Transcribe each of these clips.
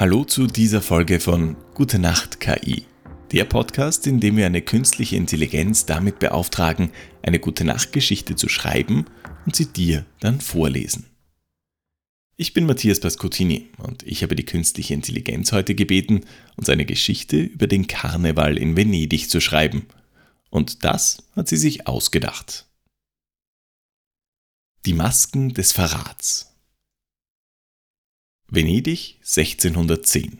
Hallo zu dieser Folge von Gute Nacht KI. Der Podcast, in dem wir eine künstliche Intelligenz damit beauftragen, eine gute Nachtgeschichte zu schreiben und sie dir dann vorlesen. Ich bin Matthias Pascotini und ich habe die künstliche Intelligenz heute gebeten, uns eine Geschichte über den Karneval in Venedig zu schreiben. Und das hat sie sich ausgedacht. Die Masken des Verrats. Venedig 1610.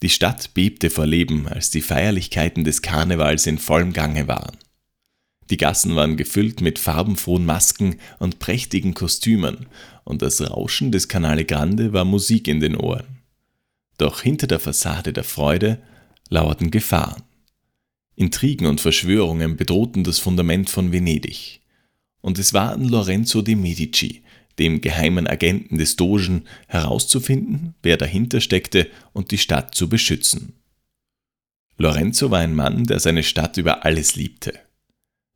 Die Stadt bebte vor Leben, als die Feierlichkeiten des Karnevals in vollem Gange waren. Die Gassen waren gefüllt mit farbenfrohen Masken und prächtigen Kostümen, und das Rauschen des Canale Grande war Musik in den Ohren. Doch hinter der Fassade der Freude lauerten Gefahren. Intrigen und Verschwörungen bedrohten das Fundament von Venedig. Und es war an Lorenzo de Medici, dem geheimen Agenten des Dogen, herauszufinden, wer dahinter steckte und die Stadt zu beschützen. Lorenzo war ein Mann, der seine Stadt über alles liebte.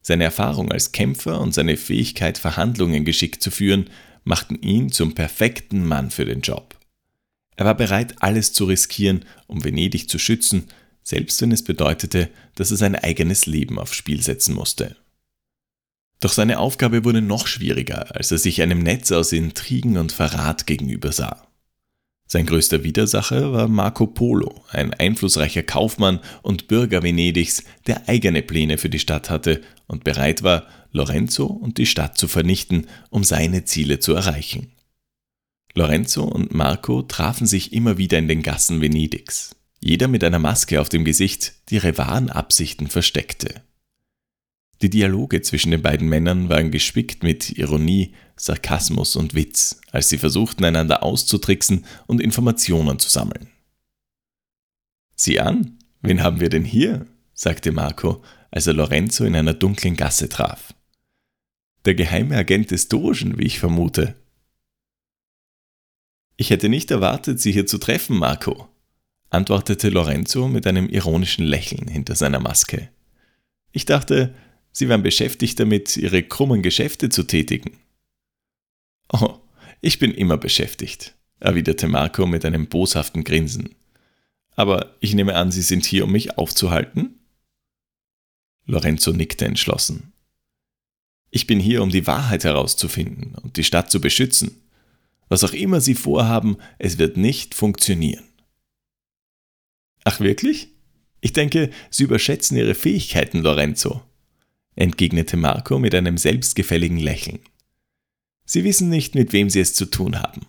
Seine Erfahrung als Kämpfer und seine Fähigkeit, Verhandlungen geschickt zu führen, machten ihn zum perfekten Mann für den Job. Er war bereit, alles zu riskieren, um Venedig zu schützen, selbst wenn es bedeutete, dass er sein eigenes Leben aufs Spiel setzen musste. Doch seine Aufgabe wurde noch schwieriger, als er sich einem Netz aus Intrigen und Verrat gegenüber sah. Sein größter Widersacher war Marco Polo, ein einflussreicher Kaufmann und Bürger Venedigs, der eigene Pläne für die Stadt hatte und bereit war, Lorenzo und die Stadt zu vernichten, um seine Ziele zu erreichen. Lorenzo und Marco trafen sich immer wieder in den Gassen Venedigs, jeder mit einer Maske auf dem Gesicht, die ihre wahren Absichten versteckte. Die Dialoge zwischen den beiden Männern waren gespickt mit Ironie, Sarkasmus und Witz, als sie versuchten, einander auszutricksen und Informationen zu sammeln. Sieh an, wen haben wir denn hier? sagte Marco, als er Lorenzo in einer dunklen Gasse traf. Der geheime Agent des Dogen, wie ich vermute. Ich hätte nicht erwartet, Sie hier zu treffen, Marco, antwortete Lorenzo mit einem ironischen Lächeln hinter seiner Maske. Ich dachte, Sie waren beschäftigt damit, Ihre krummen Geschäfte zu tätigen. Oh, ich bin immer beschäftigt, erwiderte Marco mit einem boshaften Grinsen. Aber ich nehme an, Sie sind hier, um mich aufzuhalten? Lorenzo nickte entschlossen. Ich bin hier, um die Wahrheit herauszufinden und die Stadt zu beschützen. Was auch immer Sie vorhaben, es wird nicht funktionieren. Ach wirklich? Ich denke, Sie überschätzen Ihre Fähigkeiten, Lorenzo entgegnete Marco mit einem selbstgefälligen Lächeln. Sie wissen nicht, mit wem Sie es zu tun haben.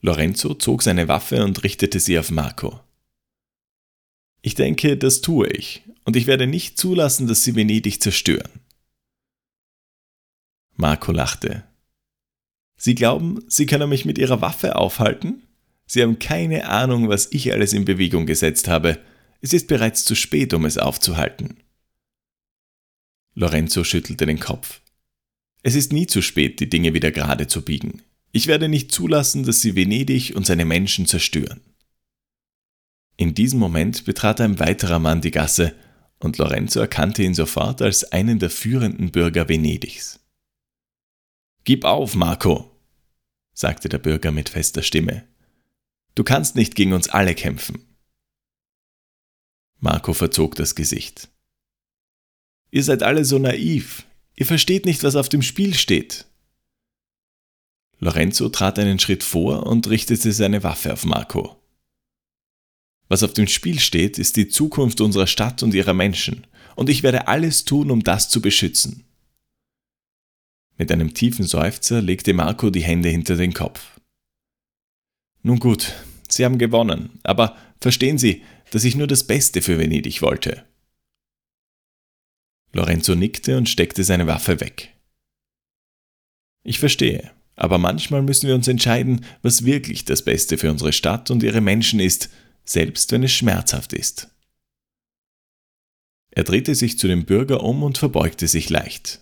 Lorenzo zog seine Waffe und richtete sie auf Marco. Ich denke, das tue ich, und ich werde nicht zulassen, dass Sie Venedig zerstören. Marco lachte. Sie glauben, Sie können mich mit Ihrer Waffe aufhalten? Sie haben keine Ahnung, was ich alles in Bewegung gesetzt habe. Es ist bereits zu spät, um es aufzuhalten. Lorenzo schüttelte den Kopf. Es ist nie zu spät, die Dinge wieder gerade zu biegen. Ich werde nicht zulassen, dass sie Venedig und seine Menschen zerstören. In diesem Moment betrat ein weiterer Mann die Gasse, und Lorenzo erkannte ihn sofort als einen der führenden Bürger Venedigs. Gib auf, Marco, sagte der Bürger mit fester Stimme. Du kannst nicht gegen uns alle kämpfen. Marco verzog das Gesicht. Ihr seid alle so naiv. Ihr versteht nicht, was auf dem Spiel steht. Lorenzo trat einen Schritt vor und richtete seine Waffe auf Marco. Was auf dem Spiel steht, ist die Zukunft unserer Stadt und ihrer Menschen, und ich werde alles tun, um das zu beschützen. Mit einem tiefen Seufzer legte Marco die Hände hinter den Kopf. Nun gut, Sie haben gewonnen, aber verstehen Sie, dass ich nur das Beste für Venedig wollte. Lorenzo nickte und steckte seine Waffe weg. Ich verstehe, aber manchmal müssen wir uns entscheiden, was wirklich das Beste für unsere Stadt und ihre Menschen ist, selbst wenn es schmerzhaft ist. Er drehte sich zu dem Bürger um und verbeugte sich leicht.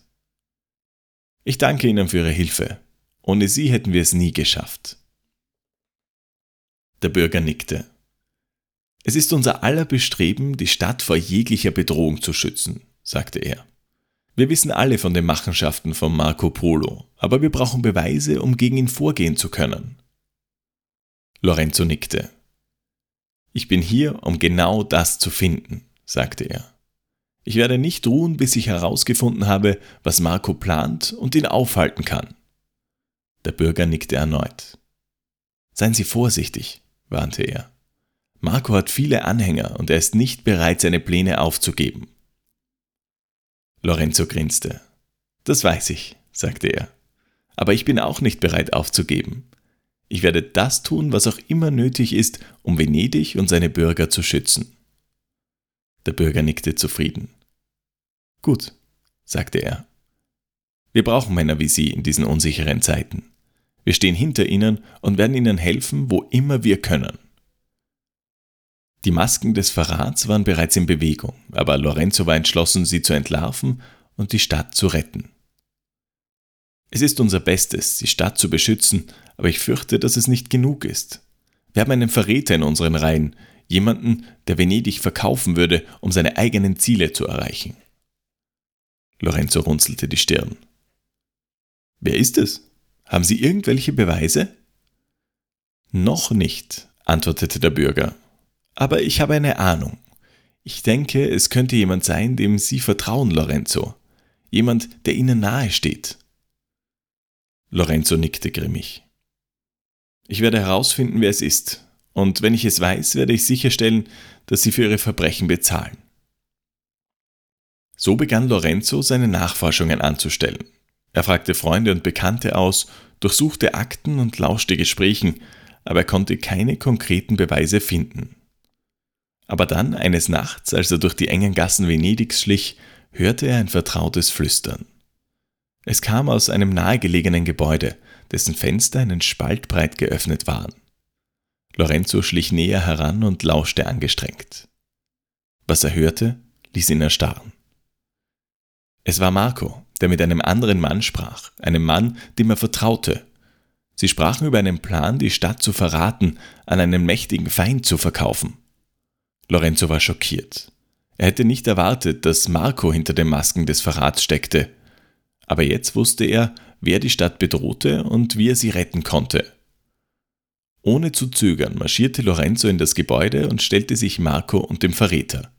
Ich danke Ihnen für Ihre Hilfe. Ohne Sie hätten wir es nie geschafft. Der Bürger nickte. Es ist unser aller Bestreben, die Stadt vor jeglicher Bedrohung zu schützen sagte er. Wir wissen alle von den Machenschaften von Marco Polo, aber wir brauchen Beweise, um gegen ihn vorgehen zu können. Lorenzo nickte. Ich bin hier, um genau das zu finden, sagte er. Ich werde nicht ruhen, bis ich herausgefunden habe, was Marco plant und ihn aufhalten kann. Der Bürger nickte erneut. Seien Sie vorsichtig, warnte er. Marco hat viele Anhänger und er ist nicht bereit, seine Pläne aufzugeben. Lorenzo grinste. Das weiß ich, sagte er. Aber ich bin auch nicht bereit aufzugeben. Ich werde das tun, was auch immer nötig ist, um Venedig und seine Bürger zu schützen. Der Bürger nickte zufrieden. Gut, sagte er. Wir brauchen Männer wie Sie in diesen unsicheren Zeiten. Wir stehen hinter Ihnen und werden Ihnen helfen, wo immer wir können. Die Masken des Verrats waren bereits in Bewegung, aber Lorenzo war entschlossen, sie zu entlarven und die Stadt zu retten. Es ist unser Bestes, die Stadt zu beschützen, aber ich fürchte, dass es nicht genug ist. Wir haben einen Verräter in unseren Reihen, jemanden, der Venedig verkaufen würde, um seine eigenen Ziele zu erreichen. Lorenzo runzelte die Stirn. Wer ist es? Haben Sie irgendwelche Beweise? Noch nicht, antwortete der Bürger. Aber ich habe eine Ahnung. Ich denke, es könnte jemand sein, dem Sie vertrauen, Lorenzo. Jemand, der Ihnen nahe steht. Lorenzo nickte grimmig. Ich werde herausfinden, wer es ist, und wenn ich es weiß, werde ich sicherstellen, dass Sie für Ihre Verbrechen bezahlen. So begann Lorenzo seine Nachforschungen anzustellen. Er fragte Freunde und Bekannte aus, durchsuchte Akten und lauschte Gesprächen, aber er konnte keine konkreten Beweise finden. Aber dann, eines Nachts, als er durch die engen Gassen Venedigs schlich, hörte er ein vertrautes Flüstern. Es kam aus einem nahegelegenen Gebäude, dessen Fenster einen Spalt breit geöffnet waren. Lorenzo schlich näher heran und lauschte angestrengt. Was er hörte, ließ ihn erstarren. Es war Marco, der mit einem anderen Mann sprach, einem Mann, dem er vertraute. Sie sprachen über einen Plan, die Stadt zu verraten, an einen mächtigen Feind zu verkaufen. Lorenzo war schockiert. Er hätte nicht erwartet, dass Marco hinter den Masken des Verrats steckte. Aber jetzt wusste er, wer die Stadt bedrohte und wie er sie retten konnte. Ohne zu zögern marschierte Lorenzo in das Gebäude und stellte sich Marco und dem Verräter.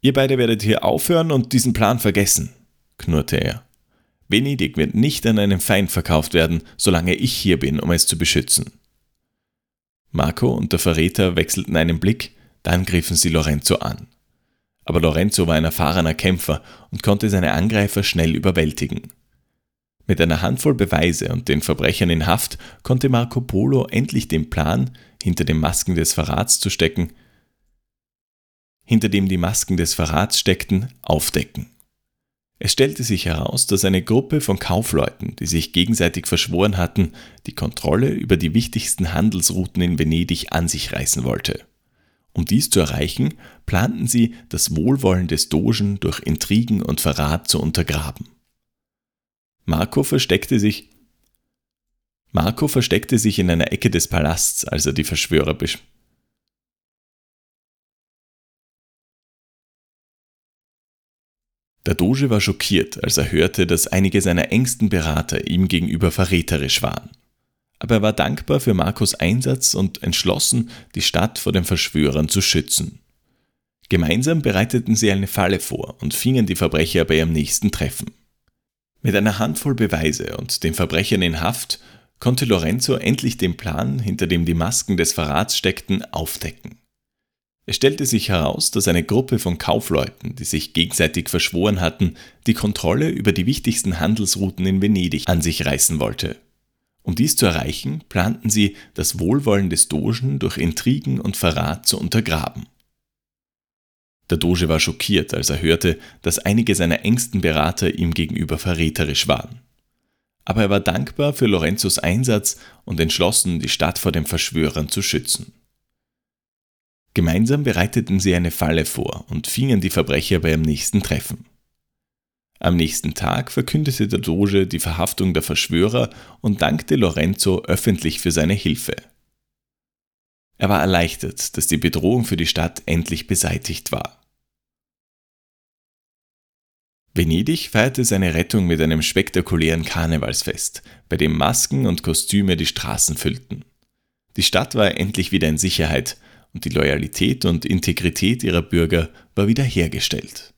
Ihr beide werdet hier aufhören und diesen Plan vergessen, knurrte er. Venedig wird nicht an einen Feind verkauft werden, solange ich hier bin, um es zu beschützen. Marco und der Verräter wechselten einen Blick, dann griffen sie Lorenzo an. Aber Lorenzo war ein erfahrener Kämpfer und konnte seine Angreifer schnell überwältigen. Mit einer Handvoll Beweise und den Verbrechern in Haft konnte Marco Polo endlich den Plan, hinter den Masken des Verrats zu stecken, hinter dem die Masken des Verrats steckten, aufdecken. Es stellte sich heraus, dass eine Gruppe von Kaufleuten, die sich gegenseitig verschworen hatten, die Kontrolle über die wichtigsten Handelsrouten in Venedig an sich reißen wollte. Um dies zu erreichen, planten sie, das Wohlwollen des Dogen durch Intrigen und Verrat zu untergraben. Marco versteckte sich Marco versteckte sich in einer Ecke des Palasts, als er die Verschwörer Der Doge war schockiert, als er hörte, dass einige seiner engsten Berater ihm gegenüber verräterisch waren. Aber er war dankbar für Marcos Einsatz und entschlossen, die Stadt vor den Verschwörern zu schützen. Gemeinsam bereiteten sie eine Falle vor und fingen die Verbrecher bei ihrem nächsten Treffen. Mit einer Handvoll Beweise und den Verbrechern in Haft konnte Lorenzo endlich den Plan, hinter dem die Masken des Verrats steckten, aufdecken. Es stellte sich heraus, dass eine Gruppe von Kaufleuten, die sich gegenseitig verschworen hatten, die Kontrolle über die wichtigsten Handelsrouten in Venedig an sich reißen wollte. Um dies zu erreichen, planten sie, das Wohlwollen des Dogen durch Intrigen und Verrat zu untergraben. Der Doge war schockiert, als er hörte, dass einige seiner engsten Berater ihm gegenüber verräterisch waren. Aber er war dankbar für Lorenzos Einsatz und entschlossen, die Stadt vor den Verschwörern zu schützen. Gemeinsam bereiteten sie eine Falle vor und fingen die Verbrecher bei ihrem nächsten Treffen. Am nächsten Tag verkündete der Doge die Verhaftung der Verschwörer und dankte Lorenzo öffentlich für seine Hilfe. Er war erleichtert, dass die Bedrohung für die Stadt endlich beseitigt war. Venedig feierte seine Rettung mit einem spektakulären Karnevalsfest, bei dem Masken und Kostüme die Straßen füllten. Die Stadt war endlich wieder in Sicherheit und die Loyalität und Integrität ihrer Bürger war wiederhergestellt.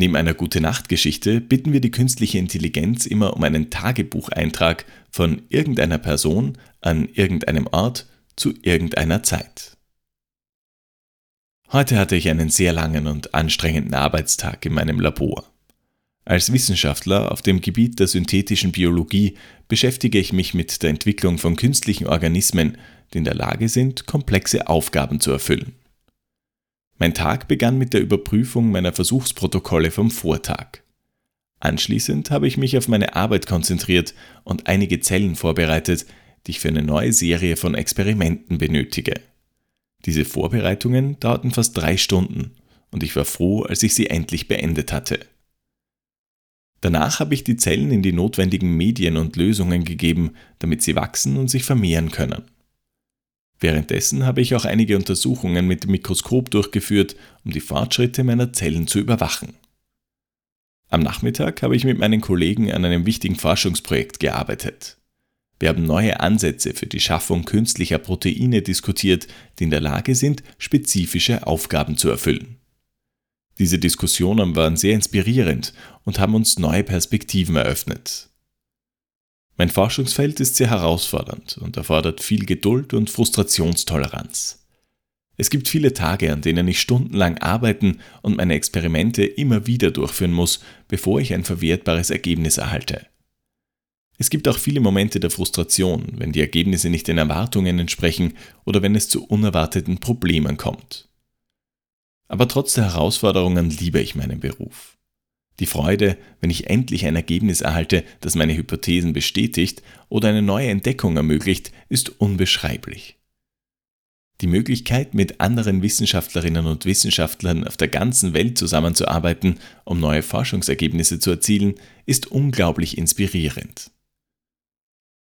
Neben einer Gute-Nacht-Geschichte bitten wir die künstliche Intelligenz immer um einen Tagebucheintrag von irgendeiner Person an irgendeinem Ort zu irgendeiner Zeit. Heute hatte ich einen sehr langen und anstrengenden Arbeitstag in meinem Labor. Als Wissenschaftler auf dem Gebiet der synthetischen Biologie beschäftige ich mich mit der Entwicklung von künstlichen Organismen, die in der Lage sind, komplexe Aufgaben zu erfüllen. Mein Tag begann mit der Überprüfung meiner Versuchsprotokolle vom Vortag. Anschließend habe ich mich auf meine Arbeit konzentriert und einige Zellen vorbereitet, die ich für eine neue Serie von Experimenten benötige. Diese Vorbereitungen dauerten fast drei Stunden und ich war froh, als ich sie endlich beendet hatte. Danach habe ich die Zellen in die notwendigen Medien und Lösungen gegeben, damit sie wachsen und sich vermehren können. Währenddessen habe ich auch einige Untersuchungen mit dem Mikroskop durchgeführt, um die Fortschritte meiner Zellen zu überwachen. Am Nachmittag habe ich mit meinen Kollegen an einem wichtigen Forschungsprojekt gearbeitet. Wir haben neue Ansätze für die Schaffung künstlicher Proteine diskutiert, die in der Lage sind, spezifische Aufgaben zu erfüllen. Diese Diskussionen waren sehr inspirierend und haben uns neue Perspektiven eröffnet. Mein Forschungsfeld ist sehr herausfordernd und erfordert viel Geduld und Frustrationstoleranz. Es gibt viele Tage, an denen ich stundenlang arbeiten und meine Experimente immer wieder durchführen muss, bevor ich ein verwertbares Ergebnis erhalte. Es gibt auch viele Momente der Frustration, wenn die Ergebnisse nicht den Erwartungen entsprechen oder wenn es zu unerwarteten Problemen kommt. Aber trotz der Herausforderungen liebe ich meinen Beruf. Die Freude, wenn ich endlich ein Ergebnis erhalte, das meine Hypothesen bestätigt oder eine neue Entdeckung ermöglicht, ist unbeschreiblich. Die Möglichkeit, mit anderen Wissenschaftlerinnen und Wissenschaftlern auf der ganzen Welt zusammenzuarbeiten, um neue Forschungsergebnisse zu erzielen, ist unglaublich inspirierend.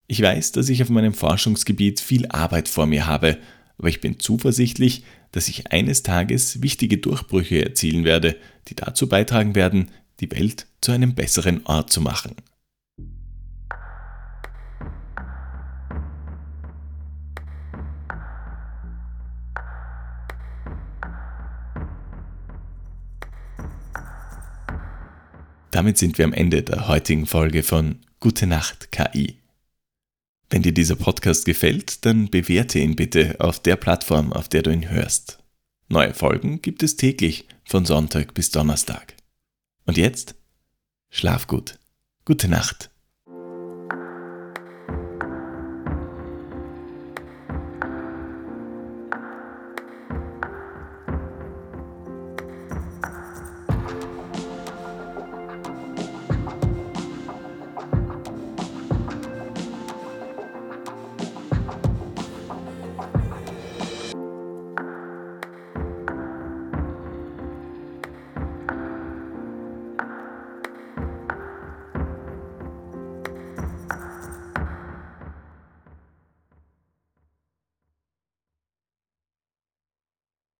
Ich weiß, dass ich auf meinem Forschungsgebiet viel Arbeit vor mir habe, aber ich bin zuversichtlich, dass ich eines Tages wichtige Durchbrüche erzielen werde, die dazu beitragen werden, die Welt zu einem besseren Ort zu machen. Damit sind wir am Ende der heutigen Folge von Gute Nacht KI. Wenn dir dieser Podcast gefällt, dann bewerte ihn bitte auf der Plattform, auf der du ihn hörst. Neue Folgen gibt es täglich von Sonntag bis Donnerstag. Und jetzt? Schlaf gut. Gute Nacht.